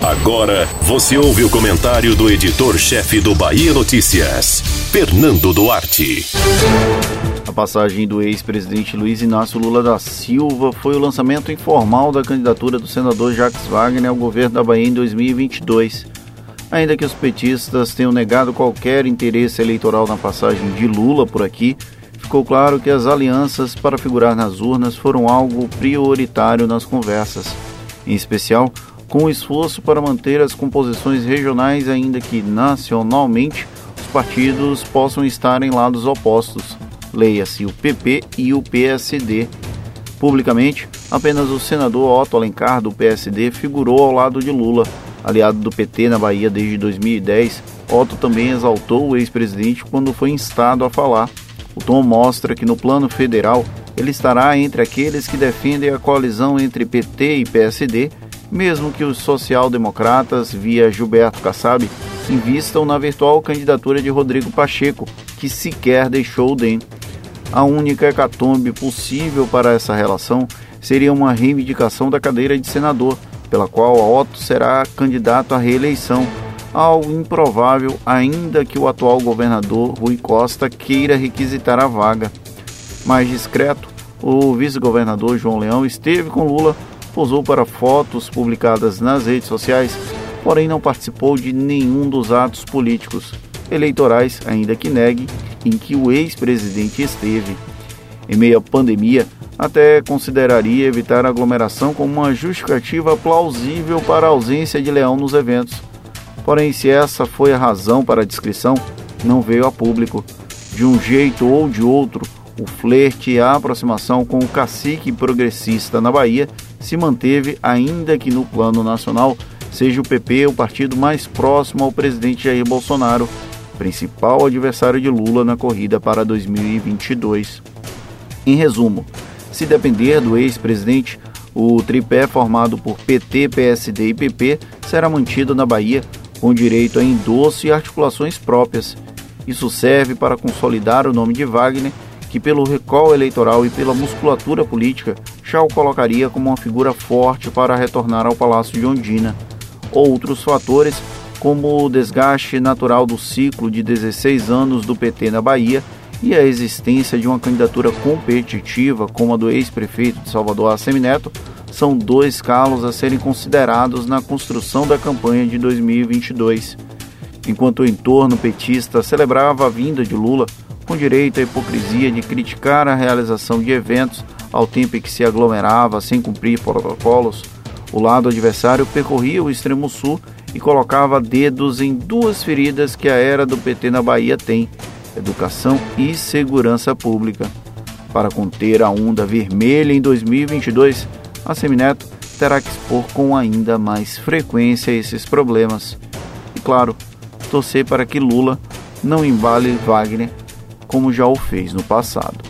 Agora você ouve o comentário do editor-chefe do Bahia Notícias, Fernando Duarte. A passagem do ex-presidente Luiz Inácio Lula da Silva foi o lançamento informal da candidatura do senador Jacques Wagner ao governo da Bahia em 2022. Ainda que os petistas tenham negado qualquer interesse eleitoral na passagem de Lula por aqui, ficou claro que as alianças para figurar nas urnas foram algo prioritário nas conversas, em especial com esforço para manter as composições regionais, ainda que nacionalmente os partidos possam estar em lados opostos leia-se o PP e o PSD. Publicamente, apenas o senador Otto Alencar, do PSD, figurou ao lado de Lula. Aliado do PT na Bahia desde 2010, Otto também exaltou o ex-presidente quando foi instado a falar. O tom mostra que no plano federal ele estará entre aqueles que defendem a coalizão entre PT e PSD, mesmo que os social-democratas, via Gilberto Kassab, invistam na virtual candidatura de Rodrigo Pacheco, que sequer deixou o DEM. A única hecatombe possível para essa relação seria uma reivindicação da cadeira de senador, pela qual Otto será candidato à reeleição, algo improvável ainda que o atual governador Rui Costa queira requisitar a vaga. Mais discreto, o vice-governador João Leão esteve com Lula, posou para fotos publicadas nas redes sociais, porém não participou de nenhum dos atos políticos eleitorais, ainda que negue, em que o ex-presidente esteve. Em meio à pandemia, até consideraria evitar aglomeração como uma justificativa plausível para a ausência de Leão nos eventos. Porém, se essa foi a razão para a descrição, não veio a público. De um jeito ou de outro, o flerte e a aproximação com o cacique progressista na Bahia se manteve, ainda que no plano nacional seja o PP o partido mais próximo ao presidente Jair Bolsonaro principal adversário de Lula na corrida para 2022. Em resumo, se depender do ex-presidente, o tripé formado por PT, PSD e PP será mantido na Bahia com direito a endosso e articulações próprias. Isso serve para consolidar o nome de Wagner, que pelo recall eleitoral e pela musculatura política já o colocaria como uma figura forte para retornar ao Palácio de Ondina. Outros fatores como o desgaste natural do ciclo de 16 anos do PT na Bahia e a existência de uma candidatura competitiva como a do ex-prefeito de Salvador Assemineto são dois calos a serem considerados na construção da campanha de 2022. Enquanto o entorno petista celebrava a vinda de Lula, com direito à hipocrisia de criticar a realização de eventos ao tempo em que se aglomerava sem cumprir protocolos, o lado adversário percorria o extremo sul e colocava dedos em duas feridas que a era do PT na Bahia tem: educação e segurança pública. Para conter a onda vermelha em 2022, a Semineto terá que expor com ainda mais frequência esses problemas. E claro, torcer para que Lula não embale Wagner como já o fez no passado.